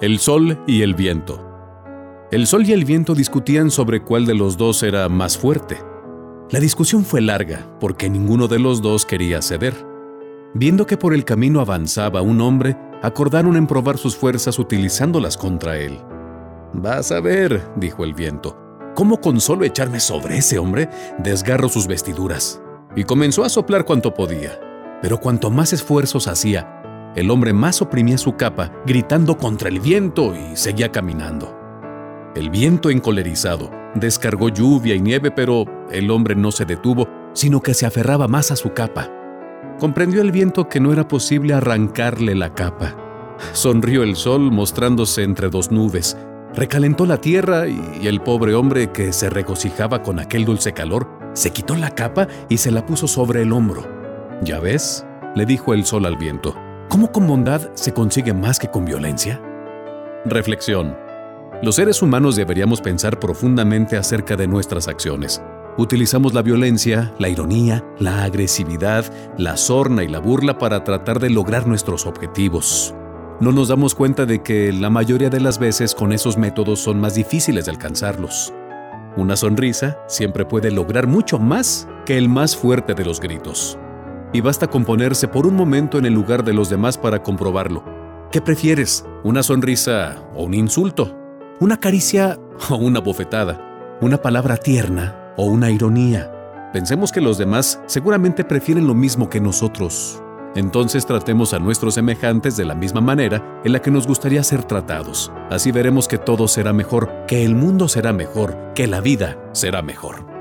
El sol y el viento. El sol y el viento discutían sobre cuál de los dos era más fuerte. La discusión fue larga porque ninguno de los dos quería ceder. Viendo que por el camino avanzaba un hombre, acordaron en probar sus fuerzas utilizándolas contra él. Vas a ver, dijo el viento, cómo con solo echarme sobre ese hombre desgarro sus vestiduras. Y comenzó a soplar cuanto podía. Pero cuanto más esfuerzos hacía, el hombre más oprimía su capa, gritando contra el viento y seguía caminando. El viento encolerizado descargó lluvia y nieve, pero el hombre no se detuvo, sino que se aferraba más a su capa. Comprendió el viento que no era posible arrancarle la capa. Sonrió el sol mostrándose entre dos nubes. Recalentó la tierra y el pobre hombre que se regocijaba con aquel dulce calor se quitó la capa y se la puso sobre el hombro. ¿Ya ves? le dijo el sol al viento. ¿Cómo con bondad se consigue más que con violencia? Reflexión. Los seres humanos deberíamos pensar profundamente acerca de nuestras acciones. Utilizamos la violencia, la ironía, la agresividad, la sorna y la burla para tratar de lograr nuestros objetivos. No nos damos cuenta de que la mayoría de las veces con esos métodos son más difíciles de alcanzarlos. Una sonrisa siempre puede lograr mucho más que el más fuerte de los gritos y basta con ponerse por un momento en el lugar de los demás para comprobarlo. ¿Qué prefieres? ¿Una sonrisa o un insulto? ¿Una caricia o una bofetada? ¿Una palabra tierna o una ironía? Pensemos que los demás seguramente prefieren lo mismo que nosotros. Entonces tratemos a nuestros semejantes de la misma manera en la que nos gustaría ser tratados. Así veremos que todo será mejor, que el mundo será mejor, que la vida será mejor.